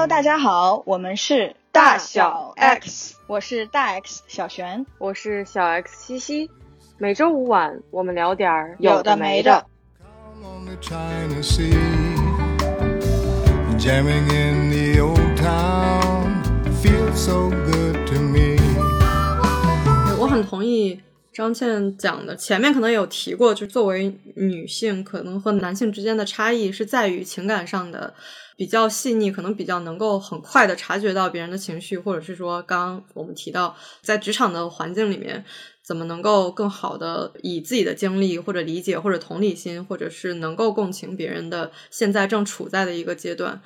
Hello，大家好，我们是大小 X，我是大 X 小璇，我是小 X 西西。每周五晚，我们聊点儿有的没的。我很同意张倩讲的，前面可能有提过，就作为女性，可能和男性之间的差异是在于情感上的比较细腻，可能比较能够很快的察觉到别人的情绪，或者是说，刚我们提到在职场的环境里面，怎么能够更好的以自己的经历或者理解或者同理心，或者是能够共情别人的现在正处在的一个阶段。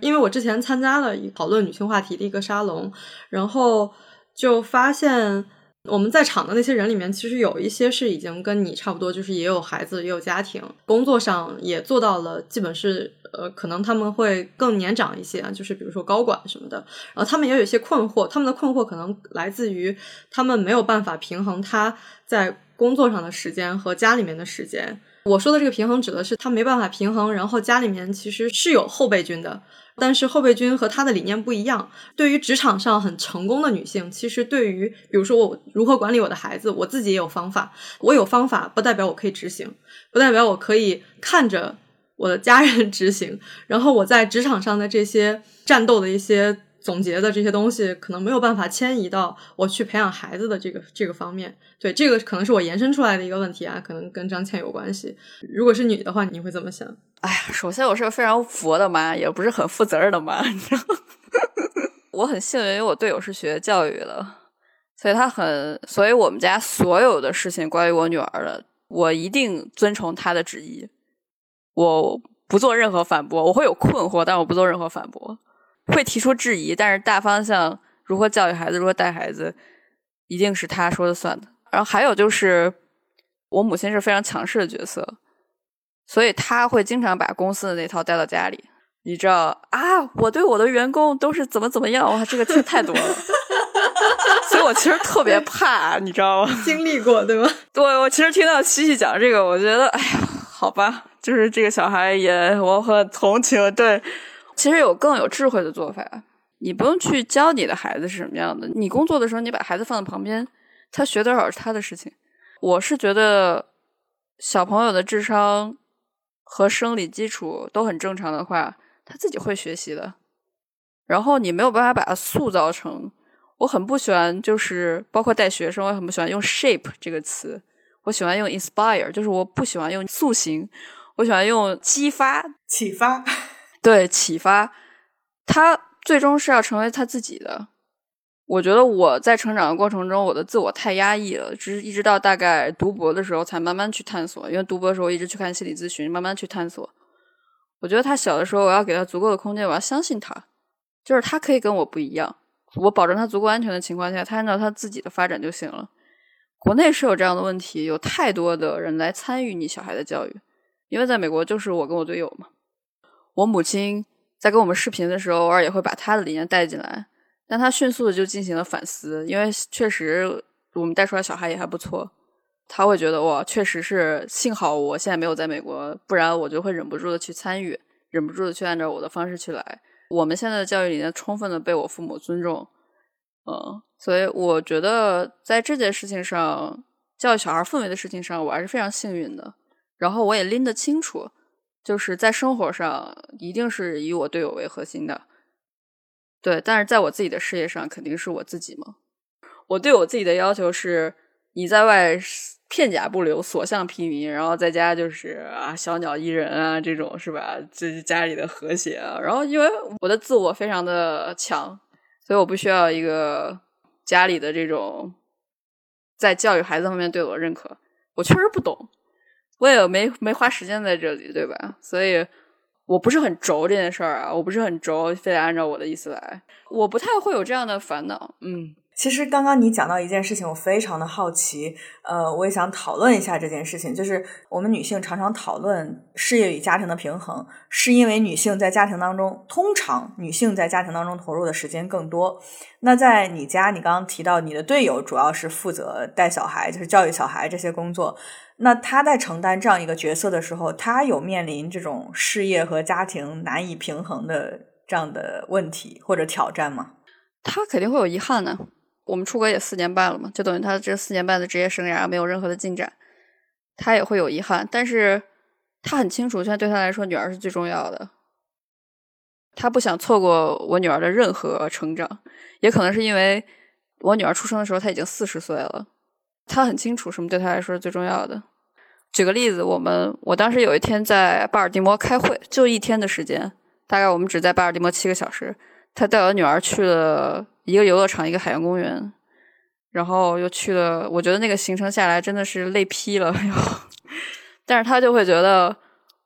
因为我之前参加了一讨论女性话题的一个沙龙，然后就发现我们在场的那些人里面，其实有一些是已经跟你差不多，就是也有孩子，也有家庭，工作上也做到了，基本是呃，可能他们会更年长一些，就是比如说高管什么的。然后他们也有一些困惑，他们的困惑可能来自于他们没有办法平衡他在工作上的时间和家里面的时间。我说的这个平衡指的是他没办法平衡，然后家里面其实是有后备军的。但是后备军和他的理念不一样。对于职场上很成功的女性，其实对于比如说我如何管理我的孩子，我自己也有方法。我有方法不代表我可以执行，不代表我可以看着我的家人 执行。然后我在职场上的这些战斗的一些。总结的这些东西可能没有办法迁移到我去培养孩子的这个这个方面，对这个可能是我延伸出来的一个问题啊，可能跟张倩有关系。如果是你的话，你会怎么想？哎呀，首先我是个非常佛的妈，也不是很负责任的妈。你知道 我很幸运，因为我队友是学教育的，所以他很，所以我们家所有的事情关于我女儿的，我一定遵从他的旨意，我不做任何反驳。我会有困惑，但我不做任何反驳。会提出质疑，但是大方向如何教育孩子，如何带孩子，一定是他说了算的。然后还有就是，我母亲是非常强势的角色，所以他会经常把公司的那套带到家里。你知道啊，我对我的员工都是怎么怎么样？哇，这个听太多了，所以我其实特别怕，你知道吗？经历过对吗？对，我其实听到七七讲这个，我觉得，哎呀，好吧，就是这个小孩也我很同情，对。其实有更有智慧的做法，你不用去教你的孩子是什么样的。你工作的时候，你把孩子放在旁边，他学多少是他的事情。我是觉得小朋友的智商和生理基础都很正常的话，他自己会学习的。然后你没有办法把他塑造成。我很不喜欢，就是包括带学生，我很不喜欢用 shape 这个词。我喜欢用 inspire，就是我不喜欢用塑形，我喜欢用激发、启发。对，启发他最终是要成为他自己的。我觉得我在成长的过程中，我的自我太压抑了，只是一直到大概读博的时候才慢慢去探索。因为读博的时候一直去看心理咨询，慢慢去探索。我觉得他小的时候，我要给他足够的空间，我要相信他，就是他可以跟我不一样。我保证他足够安全的情况下，他按照他自己的发展就行了。国内是有这样的问题，有太多的人来参与你小孩的教育，因为在美国就是我跟我队友嘛。我母亲在跟我们视频的时候，偶尔也会把她的理念带进来，但她迅速的就进行了反思，因为确实我们带出来小孩也还不错，她会觉得哇，确实是幸好我现在没有在美国，不然我就会忍不住的去参与，忍不住的去按照我的方式去来。我们现在的教育理念充分的被我父母尊重，嗯，所以我觉得在这件事情上，教育小孩氛围的事情上，我还是非常幸运的，然后我也拎得清楚。就是在生活上，一定是以我队友为核心的，对。但是在我自己的事业上，肯定是我自己嘛。我对我自己的要求是：你在外片甲不留，所向披靡，然后在家就是啊，小鸟依人啊，这种是吧？这是家里的和谐啊。然后因为我的自我非常的强，所以我不需要一个家里的这种在教育孩子方面对我的认可。我确实不懂。我也没没花时间在这里，对吧？所以我不是很轴这件事儿啊，我不是很轴，非得按照我的意思来。我不太会有这样的烦恼。嗯，其实刚刚你讲到一件事情，我非常的好奇，呃，我也想讨论一下这件事情。就是我们女性常常讨论事业与家庭的平衡，是因为女性在家庭当中，通常女性在家庭当中投入的时间更多。那在你家，你刚刚提到你的队友主要是负责带小孩，就是教育小孩这些工作。那他在承担这样一个角色的时候，他有面临这种事业和家庭难以平衡的这样的问题或者挑战吗？他肯定会有遗憾呢。我们出国也四年半了嘛，就等于他这四年半的职业生涯没有任何的进展，他也会有遗憾。但是他很清楚，现在对他来说，女儿是最重要的。他不想错过我女儿的任何成长，也可能是因为我女儿出生的时候他已经四十岁了。他很清楚什么对他来说是最重要的。举个例子，我们我当时有一天在巴尔的摩开会，就一天的时间，大概我们只在巴尔的摩七个小时。他带我女儿去了一个游乐场，一个海洋公园，然后又去了。我觉得那个行程下来真的是累劈了。但是他就会觉得，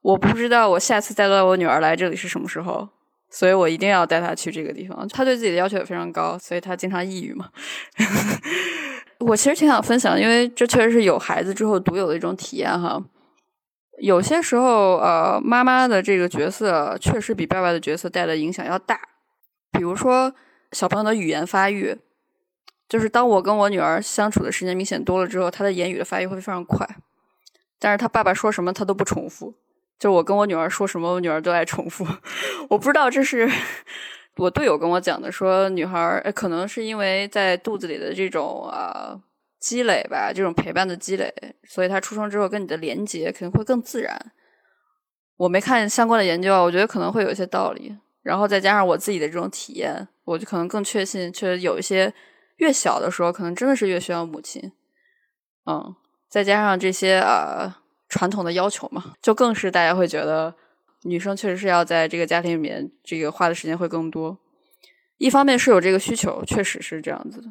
我不知道我下次再带我女儿来这里是什么时候，所以我一定要带她去这个地方。他对自己的要求也非常高，所以他经常抑郁嘛。我其实挺想分享，因为这确实是有孩子之后独有的一种体验哈。有些时候，呃，妈妈的这个角色确实比爸爸的角色带的影响要大。比如说，小朋友的语言发育，就是当我跟我女儿相处的时间明显多了之后，她的言语的发育会非常快。但是她爸爸说什么，她都不重复。就我跟我女儿说什么，我女儿都爱重复。我不知道这是。我队友跟我讲的，说女孩儿可能是因为在肚子里的这种啊积累吧，这种陪伴的积累，所以她出生之后跟你的连接可能会更自然。我没看相关的研究啊，我觉得可能会有一些道理。然后再加上我自己的这种体验，我就可能更确信，确实有一些越小的时候，可能真的是越需要母亲。嗯，再加上这些呃传统的要求嘛，就更是大家会觉得。女生确实是要在这个家庭里面，这个花的时间会更多。一方面是有这个需求，确实是这样子的；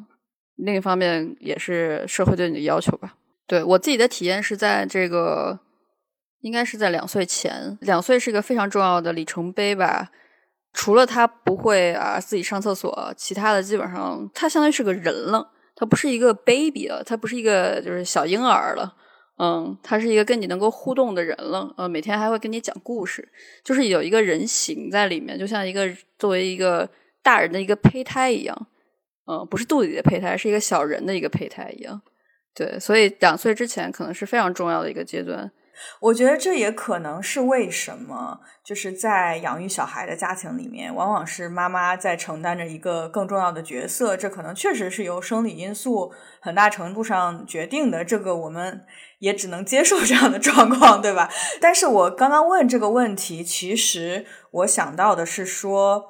另一方面也是社会对你的要求吧。对我自己的体验是在这个，应该是在两岁前，两岁是一个非常重要的里程碑吧。除了他不会啊自己上厕所，其他的基本上他相当于是个人了，他不是一个 baby 了，他不是一个就是小婴儿了。嗯，他是一个跟你能够互动的人了，呃，每天还会跟你讲故事，就是有一个人形在里面，就像一个作为一个大人的一个胚胎一样，嗯，不是肚子里的胚胎，是一个小人的一个胚胎一样，对，所以两岁之前可能是非常重要的一个阶段。我觉得这也可能是为什么，就是在养育小孩的家庭里面，往往是妈妈在承担着一个更重要的角色，这可能确实是由生理因素很大程度上决定的，这个我们。也只能接受这样的状况，对吧？但是我刚刚问这个问题，其实我想到的是说，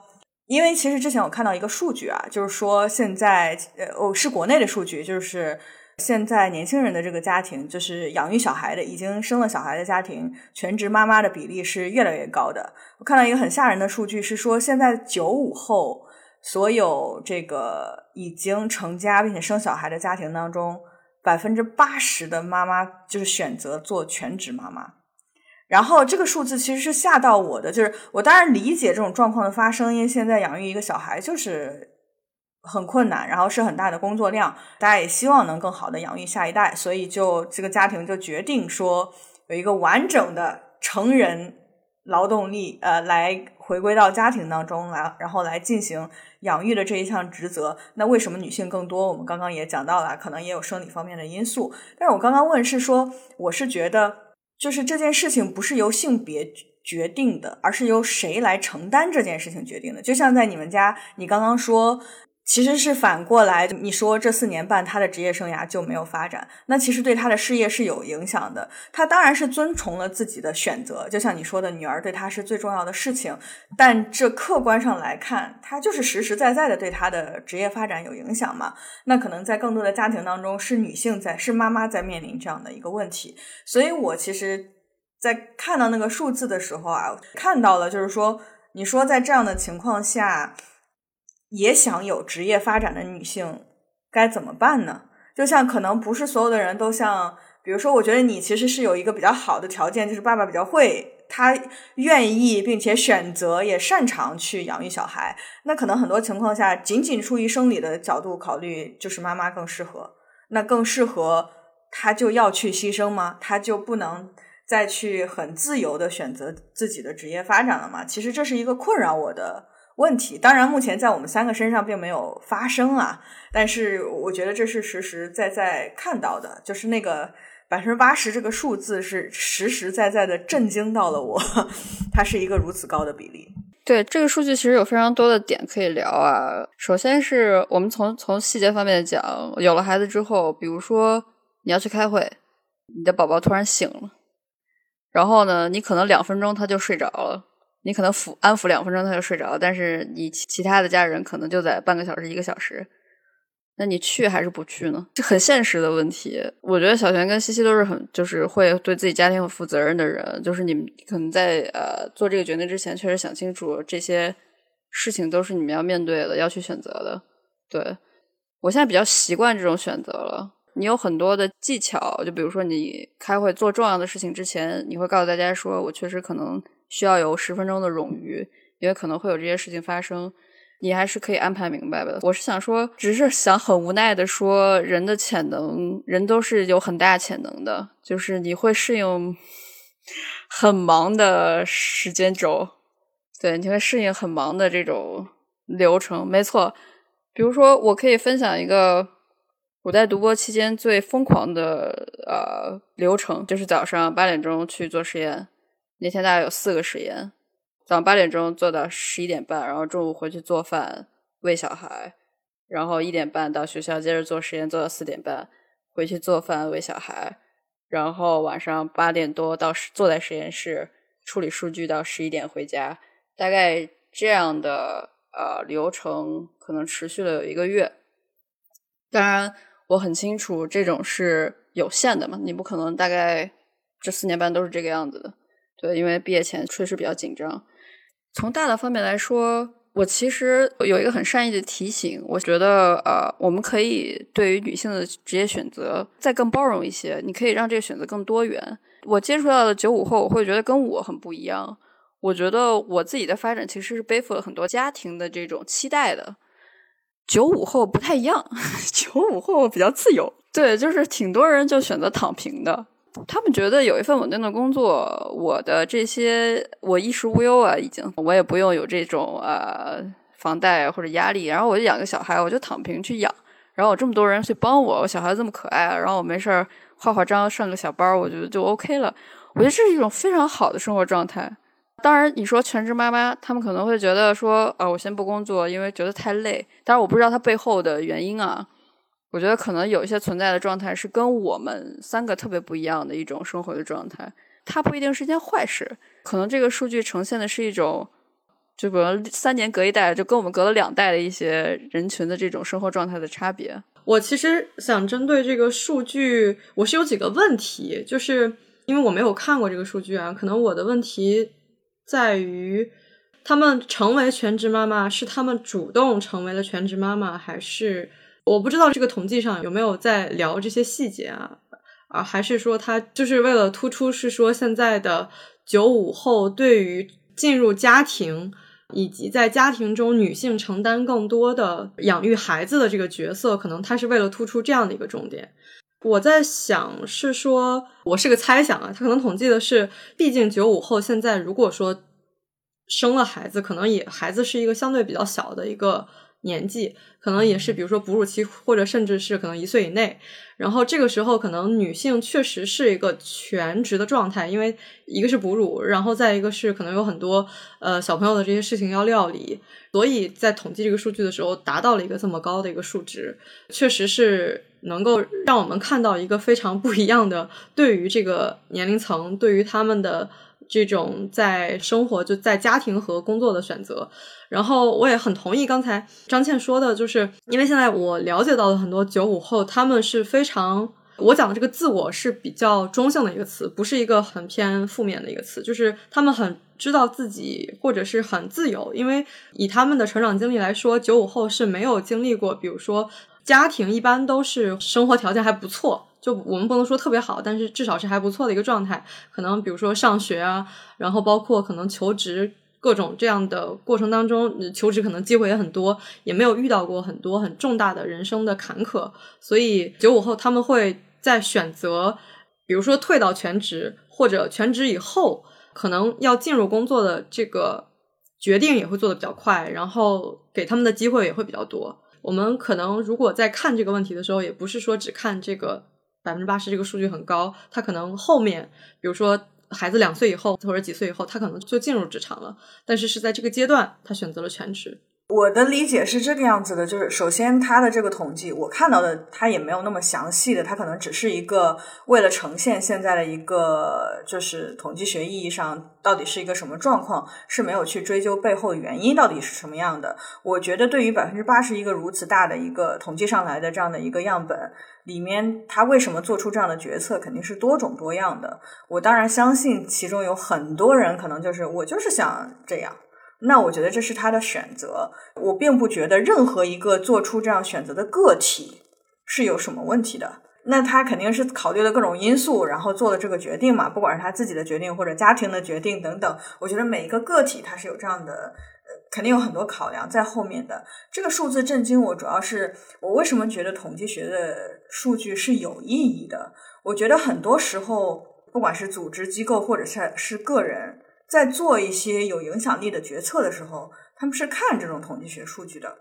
因为其实之前我看到一个数据啊，就是说现在呃，哦，是国内的数据，就是现在年轻人的这个家庭，就是养育小孩的，已经生了小孩的家庭，全职妈妈的比例是越来越高的。我看到一个很吓人的数据，是说现在九五后所有这个已经成家并且生小孩的家庭当中。百分之八十的妈妈就是选择做全职妈妈，然后这个数字其实是吓到我的，就是我当然理解这种状况的发生，因为现在养育一个小孩就是很困难，然后是很大的工作量，大家也希望能更好的养育下一代，所以就这个家庭就决定说有一个完整的成人劳动力，呃，来回归到家庭当中来，然后来进行。养育的这一项职责，那为什么女性更多？我们刚刚也讲到了，可能也有生理方面的因素。但是我刚刚问是说，我是觉得，就是这件事情不是由性别决定的，而是由谁来承担这件事情决定的。就像在你们家，你刚刚说。其实是反过来，你说这四年半他的职业生涯就没有发展，那其实对他的事业是有影响的。他当然是遵从了自己的选择，就像你说的，女儿对他是最重要的事情。但这客观上来看，他就是实实在在的对他的职业发展有影响嘛？那可能在更多的家庭当中，是女性在，是妈妈在面临这样的一个问题。所以我其实，在看到那个数字的时候啊，看到了，就是说，你说在这样的情况下。也想有职业发展的女性该怎么办呢？就像可能不是所有的人都像，比如说，我觉得你其实是有一个比较好的条件，就是爸爸比较会，他愿意并且选择也擅长去养育小孩。那可能很多情况下，仅仅出于生理的角度考虑，就是妈妈更适合。那更适合他就要去牺牲吗？他就不能再去很自由的选择自己的职业发展了吗？其实这是一个困扰我的。问题当然，目前在我们三个身上并没有发生啊，但是我觉得这是实实在在看到的，就是那个百分之八十这个数字是实实在在的震惊到了我，它是一个如此高的比例。对这个数据，其实有非常多的点可以聊啊。首先是我们从从细节方面讲，有了孩子之后，比如说你要去开会，你的宝宝突然醒了，然后呢，你可能两分钟他就睡着了，你可能抚安抚两分钟他就睡着，但是你其他的家人可能就在半个小时一个小时。那你去还是不去呢？这很现实的问题。我觉得小璇跟西西都是很就是会对自己家庭负责任的人。就是你们可能在呃做这个决定之前，确实想清楚这些事情都是你们要面对的，要去选择的。对我现在比较习惯这种选择了。你有很多的技巧，就比如说你开会做重要的事情之前，你会告诉大家说，我确实可能需要有十分钟的冗余，因为可能会有这些事情发生。你还是可以安排明白的。我是想说，只是想很无奈的说，人的潜能，人都是有很大潜能的。就是你会适应很忙的时间轴，对，你会适应很忙的这种流程。没错，比如说，我可以分享一个我在读博期间最疯狂的呃流程，就是早上八点钟去做实验，那天大概有四个实验。早上八点钟做到十一点半，然后中午回去做饭喂小孩，然后一点半到学校接着做实验做到四点半，回去做饭喂小孩，然后晚上八点多到坐在实验室处理数据到十一点回家，大概这样的呃流程可能持续了有一个月。当然我很清楚这种是有限的嘛，你不可能大概这四年半都是这个样子的，对，因为毕业前确实比较紧张。从大的方面来说，我其实有一个很善意的提醒，我觉得呃，我们可以对于女性的职业选择再更包容一些，你可以让这个选择更多元。我接触到的九五后，我会觉得跟我很不一样。我觉得我自己的发展其实是背负了很多家庭的这种期待的。九五后不太一样，九五后比较自由，对，就是挺多人就选择躺平的。他们觉得有一份稳定的工作，我的这些我衣食无忧啊，已经我也不用有这种呃房贷或者压力，然后我就养个小孩，我就躺平去养，然后有这么多人去帮我，我小孩这么可爱，然后我没事儿化化妆上个小班，我觉得就 OK 了。我觉得这是一种非常好的生活状态。当然，你说全职妈妈，他们可能会觉得说，啊，我先不工作，因为觉得太累。但是我不知道他背后的原因啊。我觉得可能有一些存在的状态是跟我们三个特别不一样的一种生活的状态，它不一定是件坏事。可能这个数据呈现的是一种，就比如三年隔一代，就跟我们隔了两代的一些人群的这种生活状态的差别。我其实想针对这个数据，我是有几个问题，就是因为我没有看过这个数据啊，可能我的问题在于，他们成为全职妈妈是他们主动成为了全职妈妈，还是？我不知道这个统计上有没有在聊这些细节啊，啊，还是说他就是为了突出是说现在的九五后对于进入家庭以及在家庭中女性承担更多的养育孩子的这个角色，可能他是为了突出这样的一个重点。我在想是说，我是个猜想啊，他可能统计的是，毕竟九五后现在如果说生了孩子，可能也孩子是一个相对比较小的一个。年纪可能也是，比如说哺乳期，或者甚至是可能一岁以内。然后这个时候，可能女性确实是一个全职的状态，因为一个是哺乳，然后再一个是可能有很多呃小朋友的这些事情要料理，所以在统计这个数据的时候，达到了一个这么高的一个数值，确实是能够让我们看到一个非常不一样的对于这个年龄层，对于他们的。这种在生活就在家庭和工作的选择，然后我也很同意刚才张倩说的，就是因为现在我了解到了很多九五后，他们是非常我讲的这个自我是比较中性的一个词，不是一个很偏负面的一个词，就是他们很知道自己或者是很自由，因为以他们的成长经历来说，九五后是没有经历过，比如说家庭一般都是生活条件还不错。就我们不能说特别好，但是至少是还不错的一个状态。可能比如说上学啊，然后包括可能求职各种这样的过程当中，求职可能机会也很多，也没有遇到过很多很重大的人生的坎坷。所以九五后他们会在选择，比如说退到全职或者全职以后，可能要进入工作的这个决定也会做的比较快，然后给他们的机会也会比较多。我们可能如果在看这个问题的时候，也不是说只看这个。百分之八十这个数据很高，他可能后面，比如说孩子两岁以后或者几岁以后，他可能就进入职场了，但是是在这个阶段他选择了全职。我的理解是这个样子的，就是首先他的这个统计，我看到的他也没有那么详细的，他可能只是一个为了呈现现在的一个就是统计学意义上到底是一个什么状况，是没有去追究背后的原因到底是什么样的。我觉得对于百分之八十一个如此大的一个统计上来的这样的一个样本里面，他为什么做出这样的决策，肯定是多种多样的。我当然相信其中有很多人可能就是我就是想这样。那我觉得这是他的选择，我并不觉得任何一个做出这样选择的个体是有什么问题的。那他肯定是考虑了各种因素，然后做了这个决定嘛，不管是他自己的决定或者家庭的决定等等。我觉得每一个个体他是有这样的，呃，肯定有很多考量在后面的。这个数字震惊我，主要是我为什么觉得统计学的数据是有意义的？我觉得很多时候，不管是组织机构或者是是个人。在做一些有影响力的决策的时候，他们是看这种统计学数据的。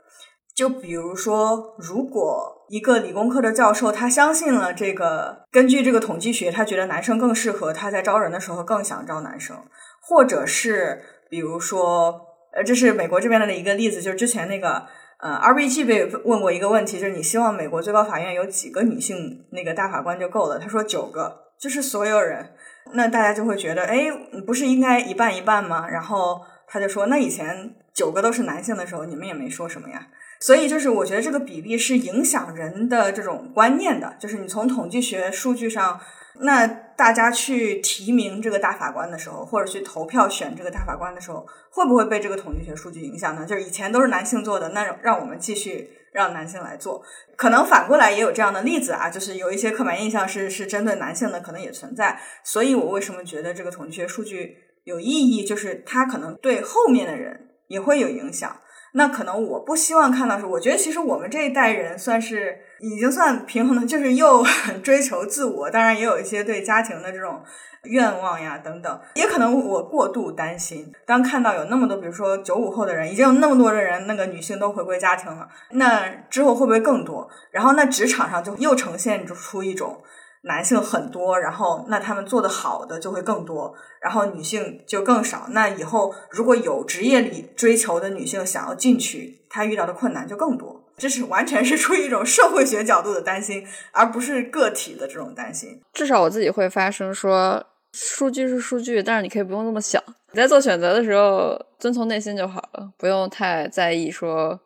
就比如说，如果一个理工科的教授他相信了这个，根据这个统计学，他觉得男生更适合，他在招人的时候更想招男生，或者是比如说，呃，这是美国这边的一个例子，就是之前那个呃，RBG 被问过一个问题，就是你希望美国最高法院有几个女性那个大法官就够了？他说九个，就是所有人。那大家就会觉得，哎，不是应该一半一半吗？然后他就说，那以前九个都是男性的时候，你们也没说什么呀。所以就是我觉得这个比例是影响人的这种观念的，就是你从统计学数据上，那大家去提名这个大法官的时候，或者去投票选这个大法官的时候，会不会被这个统计学数据影响呢？就是以前都是男性做的，那让我们继续。让男性来做，可能反过来也有这样的例子啊，就是有一些刻板印象是是针对男性的，可能也存在。所以我为什么觉得这个统计学数据有意义，就是它可能对后面的人也会有影响。那可能我不希望看到是，我觉得其实我们这一代人算是已经算平衡的，就是又追求自我，当然也有一些对家庭的这种。愿望呀，等等，也可能我过度担心。当看到有那么多，比如说九五后的人，已经有那么多的人，那个女性都回归家庭了，那之后会不会更多？然后那职场上就又呈现出一种男性很多，然后那他们做的好的就会更多，然后女性就更少。那以后如果有职业里追求的女性想要进去，她遇到的困难就更多。这是完全是出于一种社会学角度的担心，而不是个体的这种担心。至少我自己会发生说。数据是数据，但是你可以不用那么想。你在做选择的时候，遵从内心就好了，不用太在意说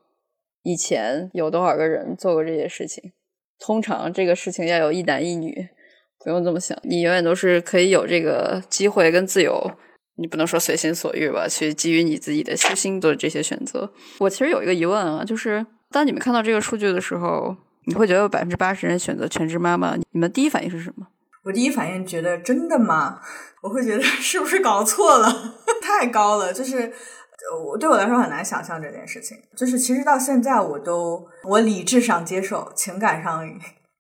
以前有多少个人做过这些事情。通常这个事情要有一男一女，不用这么想。你永远都是可以有这个机会跟自由，你不能说随心所欲吧，去基于你自己的初心做这些选择。我其实有一个疑问啊，就是当你们看到这个数据的时候，你会觉得有百分之八十人选择全职妈妈，你们第一反应是什么？我第一反应觉得真的吗？我会觉得是不是搞错了？太高了，就是我对我来说很难想象这件事情。就是其实到现在我都我理智上接受，情感上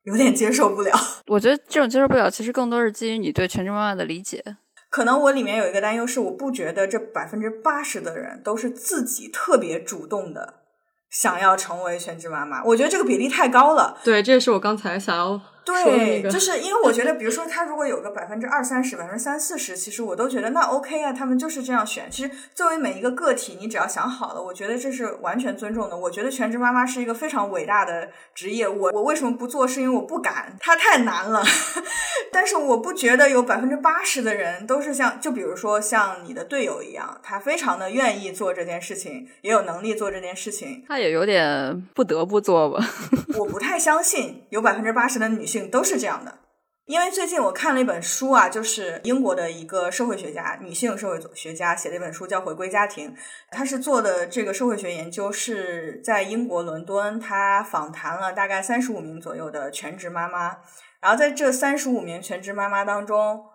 有点接受不了。我觉得这种接受不了，其实更多是基于你对全职妈妈的理解。可能我里面有一个担忧是，我不觉得这百分之八十的人都是自己特别主动的想要成为全职妈妈。我觉得这个比例太高了。对，这也是我刚才想要。对，就是因为我觉得，比如说他如果有个百分之二三十、百分之三四十，其实我都觉得那 OK 啊，他们就是这样选。其实作为每一个个体，你只要想好了，我觉得这是完全尊重的。我觉得全职妈妈是一个非常伟大的职业。我我为什么不做？是因为我不敢，它太难了。但是我不觉得有百分之八十的人都是像，就比如说像你的队友一样，他非常的愿意做这件事情，也有能力做这件事情。他也有点不得不做吧。我不太相信有百分之八十的女性都是这样的，因为最近我看了一本书啊，就是英国的一个社会学家，女性社会学家写的一本书，叫《回归家庭》。她是做的这个社会学研究是在英国伦敦，她访谈了大概三十五名左右的全职妈妈，然后在这三十五名全职妈妈当中。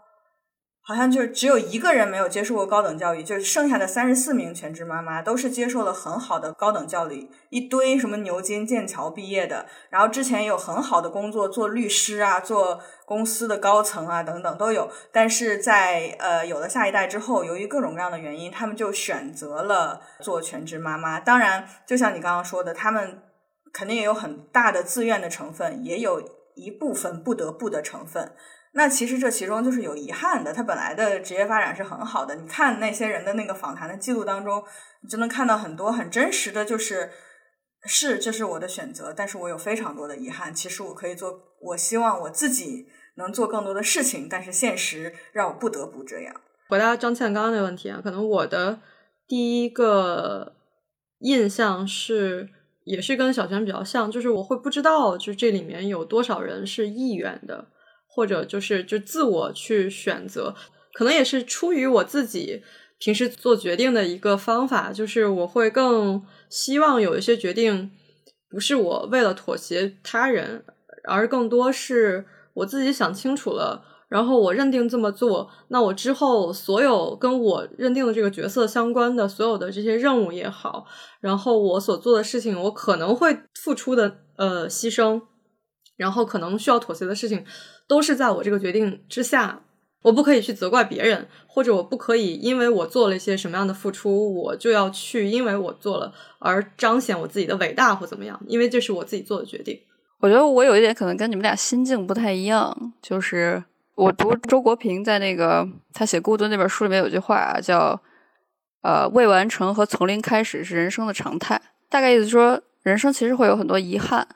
好像就是只有一个人没有接受过高等教育，就是剩下的三十四名全职妈妈都是接受了很好的高等教育，一堆什么牛津、剑桥毕业的，然后之前也有很好的工作，做律师啊，做公司的高层啊等等都有。但是在呃有了下一代之后，由于各种各样的原因，他们就选择了做全职妈妈。当然，就像你刚刚说的，他们肯定也有很大的自愿的成分，也有一部分不得不的成分。那其实这其中就是有遗憾的。他本来的职业发展是很好的，你看那些人的那个访谈的记录当中，你就能看到很多很真实的，就是是这是我的选择，但是我有非常多的遗憾。其实我可以做，我希望我自己能做更多的事情，但是现实让我不得不这样。回答张倩刚刚那个问题啊，可能我的第一个印象是，也是跟小泉比较像，就是我会不知道，就这里面有多少人是意愿的，或者就是就自我去选择，可能也是出于我自己平时做决定的一个方法，就是我会更希望有一些决定不是我为了妥协他人，而更多是我自己想清楚了。然后我认定这么做，那我之后所有跟我认定的这个角色相关的所有的这些任务也好，然后我所做的事情，我可能会付出的呃牺牲，然后可能需要妥协的事情，都是在我这个决定之下。我不可以去责怪别人，或者我不可以因为我做了一些什么样的付出，我就要去因为我做了而彰显我自己的伟大或怎么样，因为这是我自己做的决定。我觉得我有一点可能跟你们俩心境不太一样，就是。我读周国平在那个他写《孤独》那本书里面有句话啊，叫“呃，未完成和从零开始是人生的常态”。大概意思说，人生其实会有很多遗憾。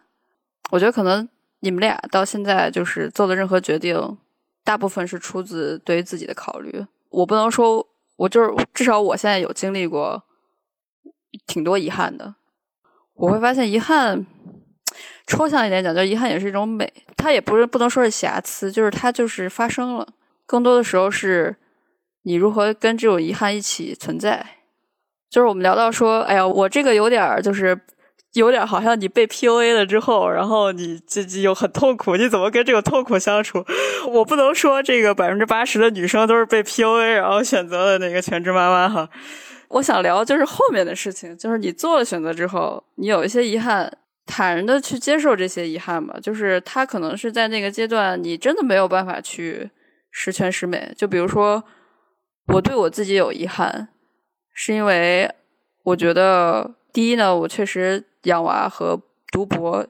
我觉得可能你们俩到现在就是做的任何决定，大部分是出自对于自己的考虑。我不能说，我就是至少我现在有经历过挺多遗憾的。我会发现遗憾。抽象一点讲，就遗憾也是一种美，它也不是不能说是瑕疵，就是它就是发生了。更多的时候是你如何跟这种遗憾一起存在。就是我们聊到说，哎呀，我这个有点就是有点好像你被 PUA 了之后，然后你自己又很痛苦，你怎么跟这个痛苦相处？我不能说这个百分之八十的女生都是被 PUA 然后选择了那个全职妈妈哈。我想聊就是后面的事情，就是你做了选择之后，你有一些遗憾。坦然的去接受这些遗憾吧，就是他可能是在那个阶段，你真的没有办法去十全十美。就比如说，我对我自己有遗憾，是因为我觉得第一呢，我确实养娃和读博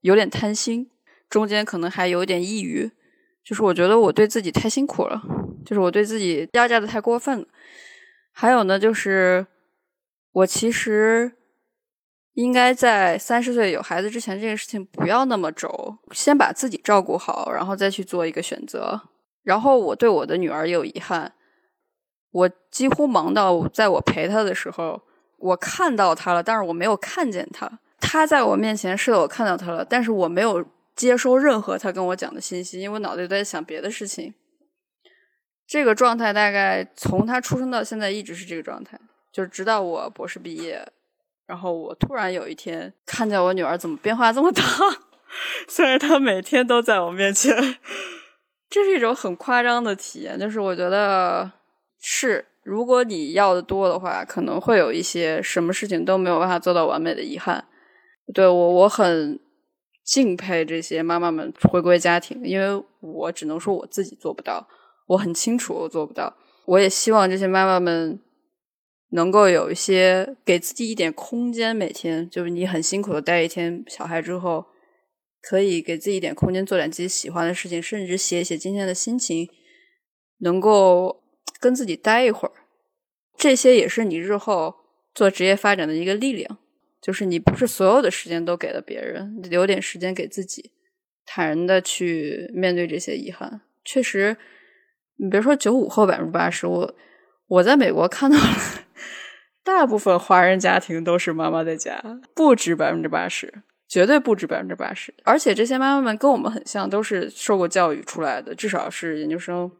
有点贪心，中间可能还有点抑郁，就是我觉得我对自己太辛苦了，就是我对自己压榨的太过分了。还有呢，就是我其实。应该在三十岁有孩子之前，这个事情不要那么轴，先把自己照顾好，然后再去做一个选择。然后我对我的女儿也有遗憾，我几乎忙到在我陪她的时候，我看到她了，但是我没有看见她。她在我面前是的，我看到她了，但是我没有接收任何她跟我讲的信息，因为我脑袋里在想别的事情。这个状态大概从她出生到现在一直是这个状态，就是直到我博士毕业。然后我突然有一天看见我女儿怎么变化这么大，虽然她每天都在我面前，这是一种很夸张的体验。就是我觉得是，如果你要的多的话，可能会有一些什么事情都没有办法做到完美的遗憾。对我，我很敬佩这些妈妈们回归家庭，因为我只能说我自己做不到，我很清楚我做不到。我也希望这些妈妈们。能够有一些给自己一点空间，每天就是你很辛苦的带一天小孩之后，可以给自己一点空间，做点自己喜欢的事情，甚至写一写今天的心情，能够跟自己待一会儿，这些也是你日后做职业发展的一个力量。就是你不是所有的时间都给了别人，你留点时间给自己，坦然的去面对这些遗憾。确实，你别说九五后百分之八十，我我在美国看到了。大部分华人家庭都是妈妈在家，不止百分之八十，绝对不止百分之八十。而且这些妈妈们跟我们很像，都是受过教育出来的，至少是研究生，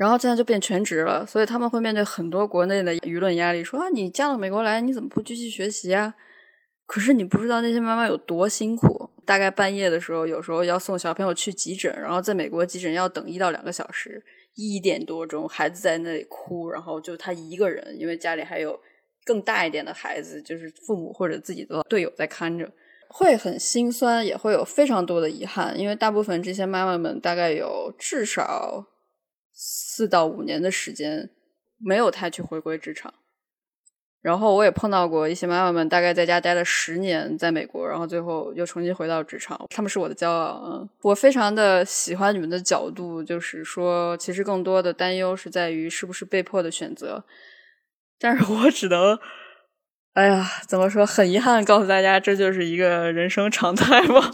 然后现在就变全职了。所以他们会面对很多国内的舆论压力，说啊，你嫁到美国来，你怎么不继续学习啊？可是你不知道那些妈妈有多辛苦，大概半夜的时候，有时候要送小朋友去急诊，然后在美国急诊要等一到两个小时。一点多钟，孩子在那里哭，然后就他一个人，因为家里还有更大一点的孩子，就是父母或者自己的队友在看着，会很心酸，也会有非常多的遗憾。因为大部分这些妈妈们大概有至少四到五年的时间没有太去回归职场，然后我也碰到过一些妈妈们，大概在家待了十年，在美国，然后最后又重新回到职场，他们是我的骄傲。嗯，我非常的喜欢你们的角度，就是说，其实更多的担忧是在于是不是被迫的选择。但是我只能，哎呀，怎么说？很遗憾告诉大家，这就是一个人生常态吧。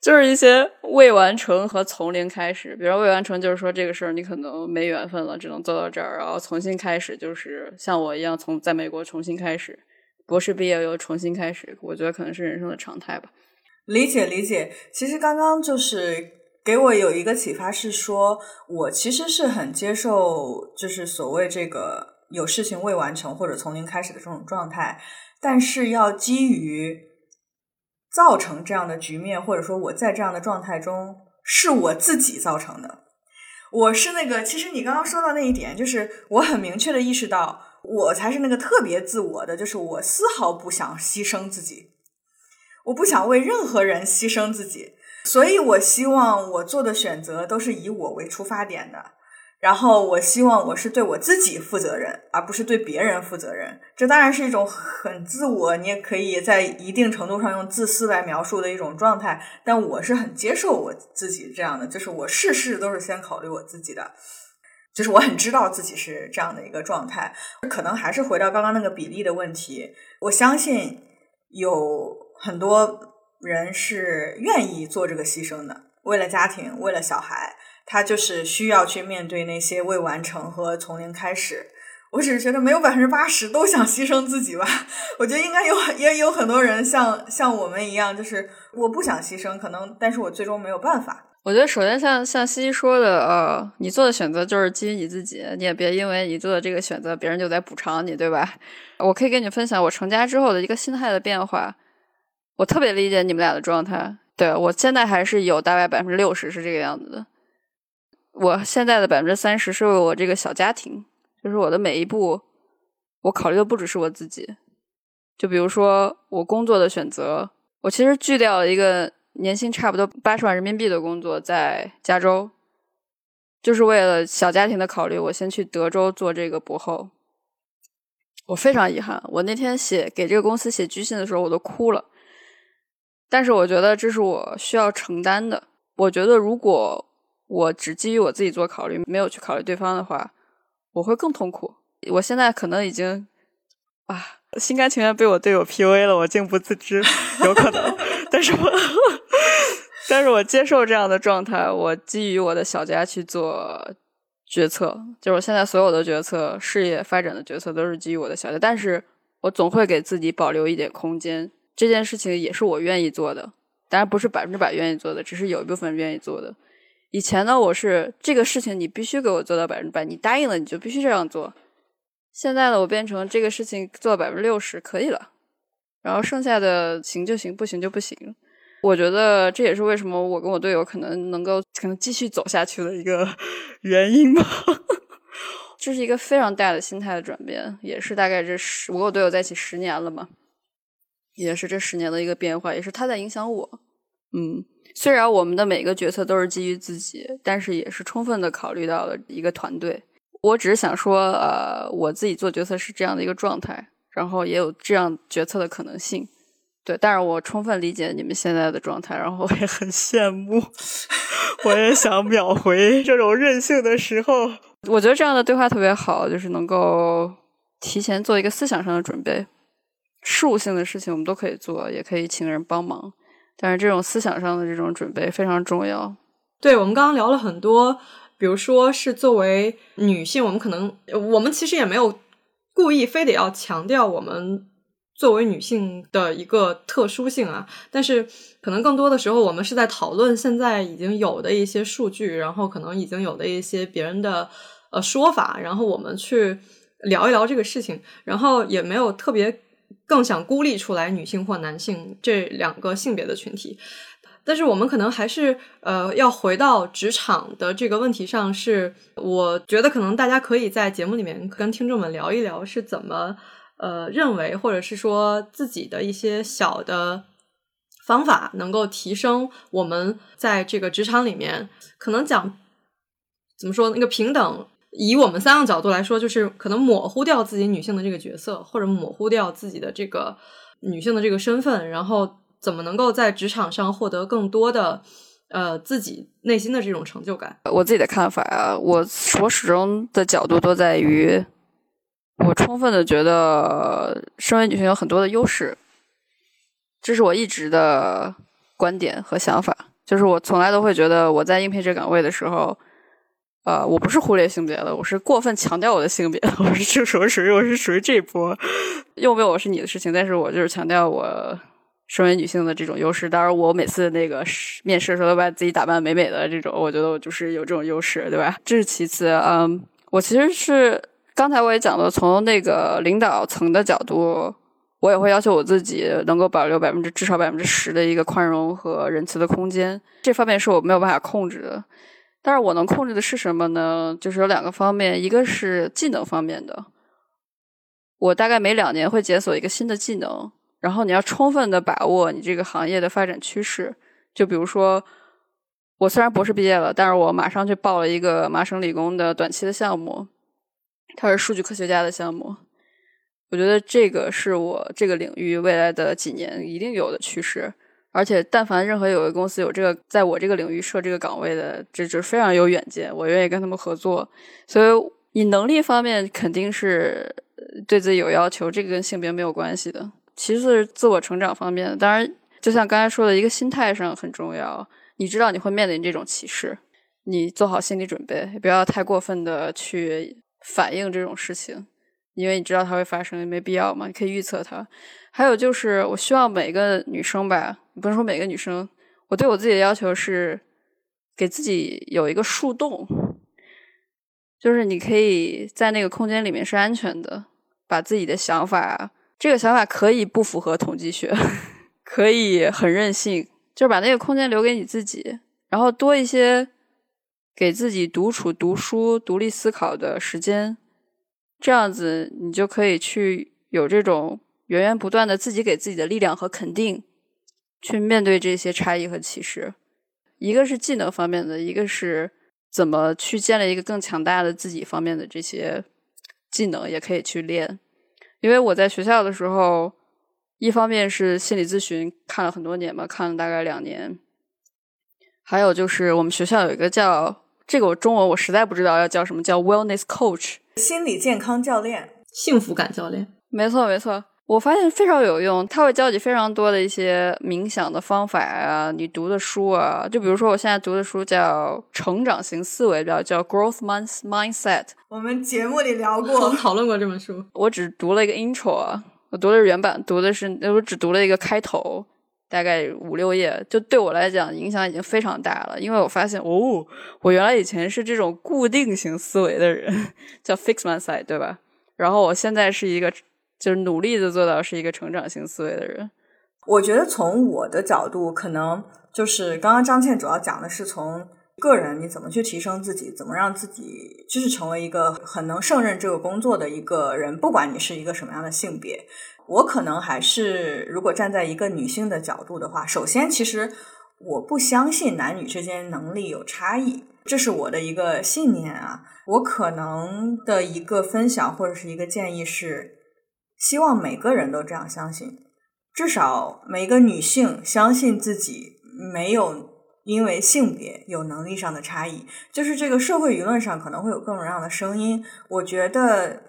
就是一些未完成和从零开始，比如未完成，就是说这个事儿你可能没缘分了，只能做到这儿，然后重新开始，就是像我一样从在美国重新开始，博士毕业又重新开始，我觉得可能是人生的常态吧。理解理解，其实刚刚就是给我有一个启发，是说我其实是很接受，就是所谓这个有事情未完成或者从零开始的这种状态，但是要基于。造成这样的局面，或者说我在这样的状态中是我自己造成的。我是那个，其实你刚刚说到那一点，就是我很明确的意识到，我才是那个特别自我的，就是我丝毫不想牺牲自己，我不想为任何人牺牲自己，所以我希望我做的选择都是以我为出发点的。然后我希望我是对我自己负责任，而不是对别人负责任。这当然是一种很自我，你也可以在一定程度上用自私来描述的一种状态。但我是很接受我自己这样的，就是我事事都是先考虑我自己的，就是我很知道自己是这样的一个状态。可能还是回到刚刚那个比例的问题，我相信有很多人是愿意做这个牺牲的，为了家庭，为了小孩。他就是需要去面对那些未完成和从零开始。我只是觉得没有百分之八十都想牺牲自己吧。我觉得应该有，也有很多人像像我们一样，就是我不想牺牲，可能，但是我最终没有办法。我觉得首先像像西西说的，呃，你做的选择就是基于你自己，你也别因为你做的这个选择，别人就在补偿你，对吧？我可以跟你分享我成家之后的一个心态的变化。我特别理解你们俩的状态，对我现在还是有大概百分之六十是这个样子的。我现在的百分之三十是为我这个小家庭，就是我的每一步，我考虑的不只是我自己。就比如说我工作的选择，我其实拒掉了一个年薪差不多八十万人民币的工作，在加州，就是为了小家庭的考虑。我先去德州做这个博后，我非常遗憾。我那天写给这个公司写居信的时候，我都哭了。但是我觉得这是我需要承担的。我觉得如果。我只基于我自己做考虑，没有去考虑对方的话，我会更痛苦。我现在可能已经啊，心甘情愿被我队友 PUA 了，我竟不自知，有可能。但是我，但是我接受这样的状态。我基于我的小家去做决策，就是我现在所有的决策、事业发展的决策都是基于我的小家。但是我总会给自己保留一点空间。这件事情也是我愿意做的，当然不是百分之百愿意做的，只是有一部分愿意做的。以前呢，我是这个事情你必须给我做到百分之百，你答应了你就必须这样做。现在呢，我变成这个事情做到百分之六十可以了，然后剩下的行就行，不行就不行。我觉得这也是为什么我跟我队友可能能够可能继续走下去的一个 原因吧。这是一个非常大的心态的转变，也是大概这十我跟我队友在一起十年了嘛，也是这十年的一个变化，也是他在影响我。嗯。虽然我们的每个决策都是基于自己，但是也是充分的考虑到了一个团队。我只是想说，呃，我自己做决策是这样的一个状态，然后也有这样决策的可能性。对，但是我充分理解你们现在的状态，然后我也很羡慕，我也想秒回这种任性的时候。我觉得这样的对话特别好，就是能够提前做一个思想上的准备。事务性的事情我们都可以做，也可以请人帮忙。但是这种思想上的这种准备非常重要。对我们刚刚聊了很多，比如说是作为女性，我们可能我们其实也没有故意非得要强调我们作为女性的一个特殊性啊。但是可能更多的时候，我们是在讨论现在已经有的一些数据，然后可能已经有的一些别人的呃说法，然后我们去聊一聊这个事情，然后也没有特别。更想孤立出来女性或男性这两个性别的群体，但是我们可能还是呃要回到职场的这个问题上。是我觉得可能大家可以在节目里面跟听众们聊一聊是怎么呃认为，或者是说自己的一些小的方法，能够提升我们在这个职场里面可能讲怎么说那个平等以我们三个角度来说，就是可能模糊掉自己女性的这个角色，或者模糊掉自己的这个女性的这个身份，然后怎么能够在职场上获得更多的呃自己内心的这种成就感？我自己的看法啊，我我始终的角度都在于，我充分的觉得身为女性有很多的优势，这是我一直的观点和想法。就是我从来都会觉得我在应聘这岗位的时候。呃，我不是忽略性别的，我是过分强调我的性别。我是这属于我是属于这一波，用不用我是你的事情，但是我就是强调我身为女性的这种优势。当然，我每次那个面试的时候都把自己打扮美美的，这种我觉得我就是有这种优势，对吧？这是其次。嗯，我其实是刚才我也讲了，从那个领导层的角度，我也会要求我自己能够保留百分之至少百分之十的一个宽容和仁慈的空间。这方面是我没有办法控制的。但是我能控制的是什么呢？就是有两个方面，一个是技能方面的，我大概每两年会解锁一个新的技能，然后你要充分的把握你这个行业的发展趋势。就比如说，我虽然博士毕业了，但是我马上去报了一个麻省理工的短期的项目，它是数据科学家的项目。我觉得这个是我这个领域未来的几年一定有的趋势。而且，但凡任何有个公司有这个在我这个领域设这个岗位的，这就非常有远见，我愿意跟他们合作。所以，你能力方面肯定是对自己有要求，这个跟性别没有关系的。其次是自我成长方面，当然，就像刚才说的一个心态上很重要。你知道你会面临这种歧视，你做好心理准备，不要太过分的去反映这种事情，因为你知道它会发生，没必要嘛，你可以预测它。还有就是，我希望每个女生吧。不是说每个女生，我对我自己的要求是给自己有一个树洞，就是你可以在那个空间里面是安全的，把自己的想法，这个想法可以不符合统计学，可以很任性，就是把那个空间留给你自己，然后多一些给自己独处、读书、独立思考的时间，这样子你就可以去有这种源源不断的自己给自己的力量和肯定。去面对这些差异和歧视，一个是技能方面的，一个是怎么去建立一个更强大的自己方面的这些技能，也可以去练。因为我在学校的时候，一方面是心理咨询看了很多年嘛，看了大概两年，还有就是我们学校有一个叫这个我中文我实在不知道要叫什么，叫 Wellness Coach，心理健康教练，幸福感教练，没错没错。我发现非常有用，它会教你非常多的一些冥想的方法啊，你读的书啊，就比如说我现在读的书叫《成长型思维》，叫叫 Growth Mindset。我们节目里聊过，讨论过这本书。我只读了一个 intro 啊，我读的是原版，读的是我只读了一个开头，大概五六页，就对我来讲影响已经非常大了，因为我发现哦，我原来以前是这种固定型思维的人，叫 Fix Mindset，对吧？然后我现在是一个。就是努力的做到是一个成长型思维的人。我觉得从我的角度，可能就是刚刚张倩主要讲的是从个人你怎么去提升自己，怎么让自己就是成为一个很能胜任这个工作的一个人，不管你是一个什么样的性别。我可能还是如果站在一个女性的角度的话，首先其实我不相信男女之间能力有差异，这是我的一个信念啊。我可能的一个分享或者是一个建议是。希望每个人都这样相信，至少每个女性相信自己没有因为性别有能力上的差异。就是这个社会舆论上可能会有各种各样的声音，我觉得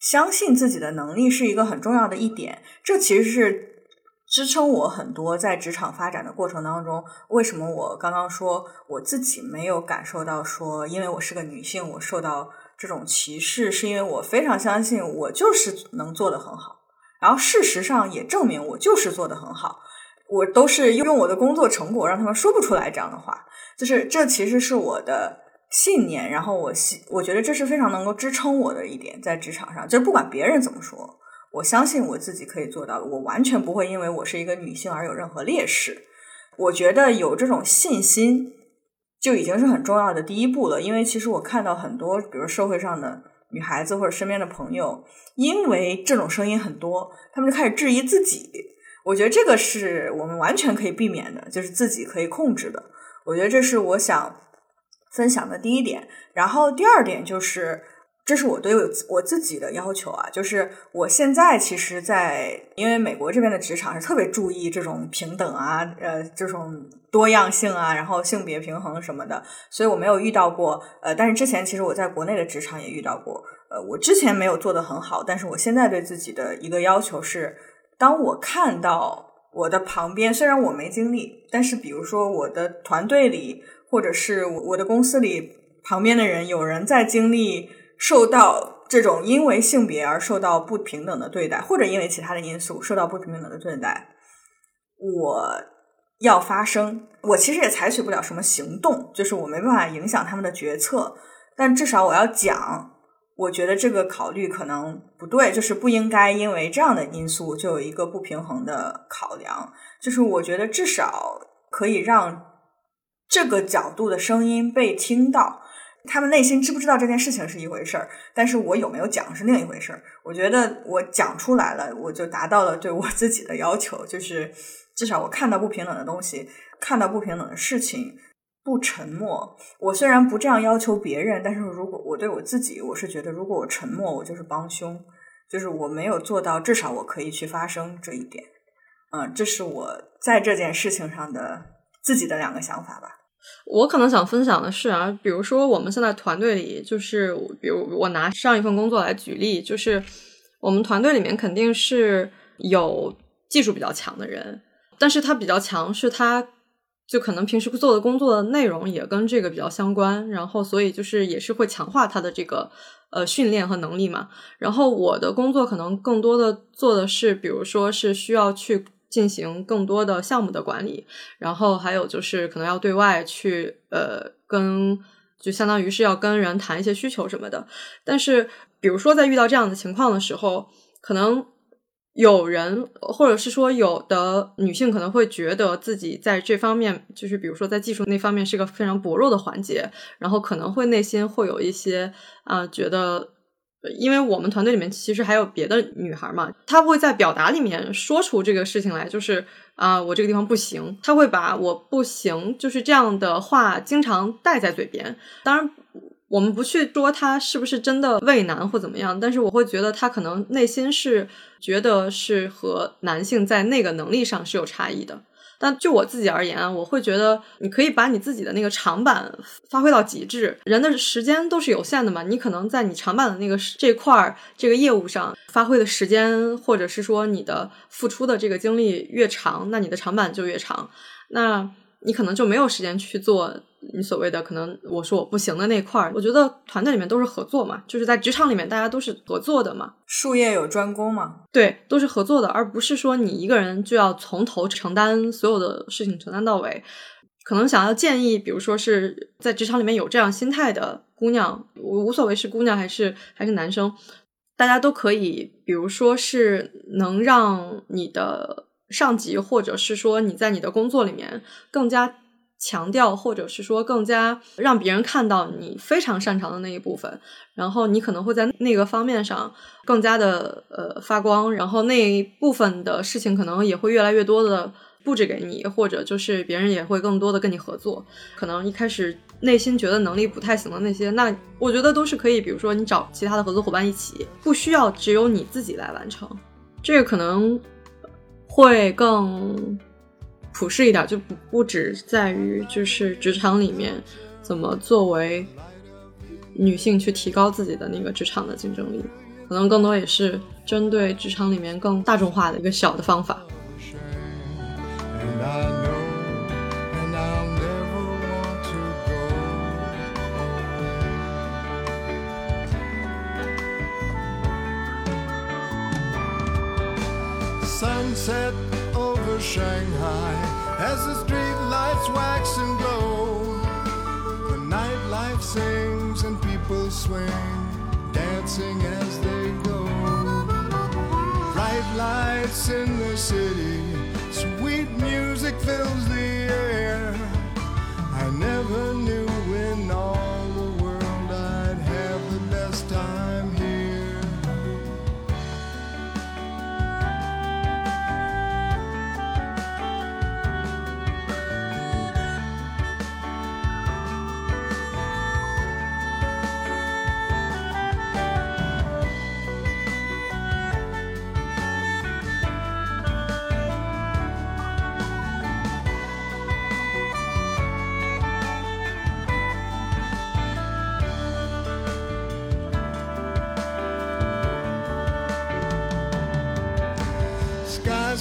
相信自己的能力是一个很重要的一点。这其实是支撑我很多在职场发展的过程当中。为什么我刚刚说我自己没有感受到说，因为我是个女性，我受到。这种歧视是因为我非常相信我就是能做的很好，然后事实上也证明我就是做的很好，我都是用我的工作成果让他们说不出来这样的话，就是这其实是我的信念，然后我信我觉得这是非常能够支撑我的一点，在职场上，就是不管别人怎么说，我相信我自己可以做到的，我完全不会因为我是一个女性而有任何劣势，我觉得有这种信心。就已经是很重要的第一步了，因为其实我看到很多，比如社会上的女孩子或者身边的朋友，因为这种声音很多，他们就开始质疑自己。我觉得这个是我们完全可以避免的，就是自己可以控制的。我觉得这是我想分享的第一点。然后第二点就是。这是我对我我自己的要求啊，就是我现在其实，在因为美国这边的职场是特别注意这种平等啊，呃，这种多样性啊，然后性别平衡什么的，所以我没有遇到过。呃，但是之前其实我在国内的职场也遇到过。呃，我之前没有做的很好，但是我现在对自己的一个要求是，当我看到我的旁边，虽然我没经历，但是比如说我的团队里，或者是我我的公司里旁边的人，有人在经历。受到这种因为性别而受到不平等的对待，或者因为其他的因素受到不平等的对待，我要发声。我其实也采取不了什么行动，就是我没办法影响他们的决策，但至少我要讲，我觉得这个考虑可能不对，就是不应该因为这样的因素就有一个不平衡的考量。就是我觉得至少可以让这个角度的声音被听到。他们内心知不知道这件事情是一回事儿，但是我有没有讲是另一回事儿。我觉得我讲出来了，我就达到了对我自己的要求，就是至少我看到不平等的东西，看到不平等的事情，不沉默。我虽然不这样要求别人，但是如果我对我自己，我是觉得如果我沉默，我就是帮凶，就是我没有做到，至少我可以去发声这一点。嗯，这是我在这件事情上的自己的两个想法吧。我可能想分享的是啊，比如说我们现在团队里，就是比如我拿上一份工作来举例，就是我们团队里面肯定是有技术比较强的人，但是他比较强，是他就可能平时做的工作的内容也跟这个比较相关，然后所以就是也是会强化他的这个呃训练和能力嘛。然后我的工作可能更多的做的是，比如说是需要去。进行更多的项目的管理，然后还有就是可能要对外去呃跟，就相当于是要跟人谈一些需求什么的。但是，比如说在遇到这样的情况的时候，可能有人或者是说有的女性可能会觉得自己在这方面，就是比如说在技术那方面是个非常薄弱的环节，然后可能会内心会有一些啊觉得。因为我们团队里面其实还有别的女孩嘛，她会在表达里面说出这个事情来，就是啊，我这个地方不行，她会把我不行就是这样的话经常带在嘴边。当然，我们不去说他是不是真的畏难或怎么样，但是我会觉得他可能内心是觉得是和男性在那个能力上是有差异的。但就我自己而言，我会觉得你可以把你自己的那个长板发挥到极致。人的时间都是有限的嘛，你可能在你长板的那个这块儿这个业务上发挥的时间，或者是说你的付出的这个精力越长，那你的长板就越长。那你可能就没有时间去做。你所谓的可能我说我不行的那块儿，我觉得团队里面都是合作嘛，就是在职场里面大家都是合作的嘛，术业有专攻嘛，对，都是合作的，而不是说你一个人就要从头承担所有的事情承担到尾。可能想要建议，比如说是在职场里面有这样心态的姑娘，我无所谓是姑娘还是还是男生，大家都可以，比如说是能让你的上级或者是说你在你的工作里面更加。强调，或者是说更加让别人看到你非常擅长的那一部分，然后你可能会在那个方面上更加的呃发光，然后那一部分的事情可能也会越来越多的布置给你，或者就是别人也会更多的跟你合作。可能一开始内心觉得能力不太行的那些，那我觉得都是可以，比如说你找其他的合作伙伴一起，不需要只有你自己来完成，这个可能会更。普世一点，就不不只在于就是职场里面怎么作为女性去提高自己的那个职场的竞争力，可能更多也是针对职场里面更大众化的一个小的方法。Shanghai as the street lights wax and glow. The nightlife sings and people swing, dancing as they go. Bright lights in the city, sweet music fills the air.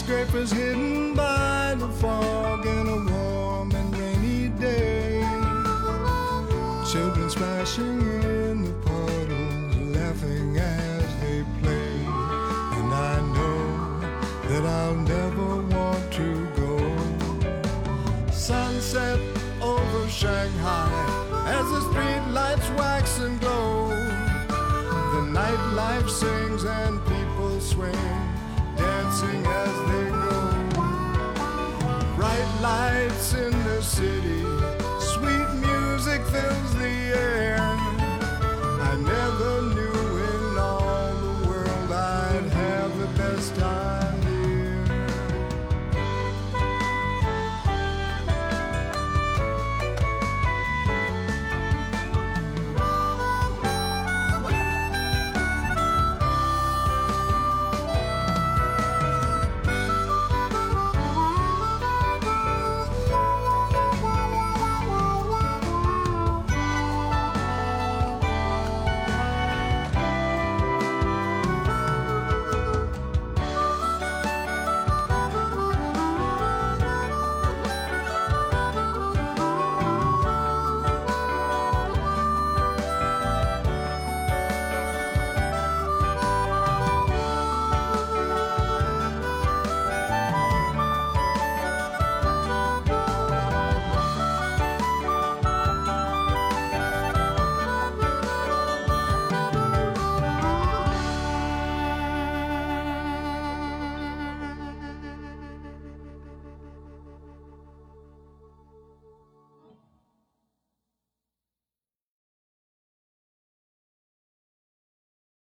skyscrapers hidden by the fog in a warm and rainy day. Children splashing lights in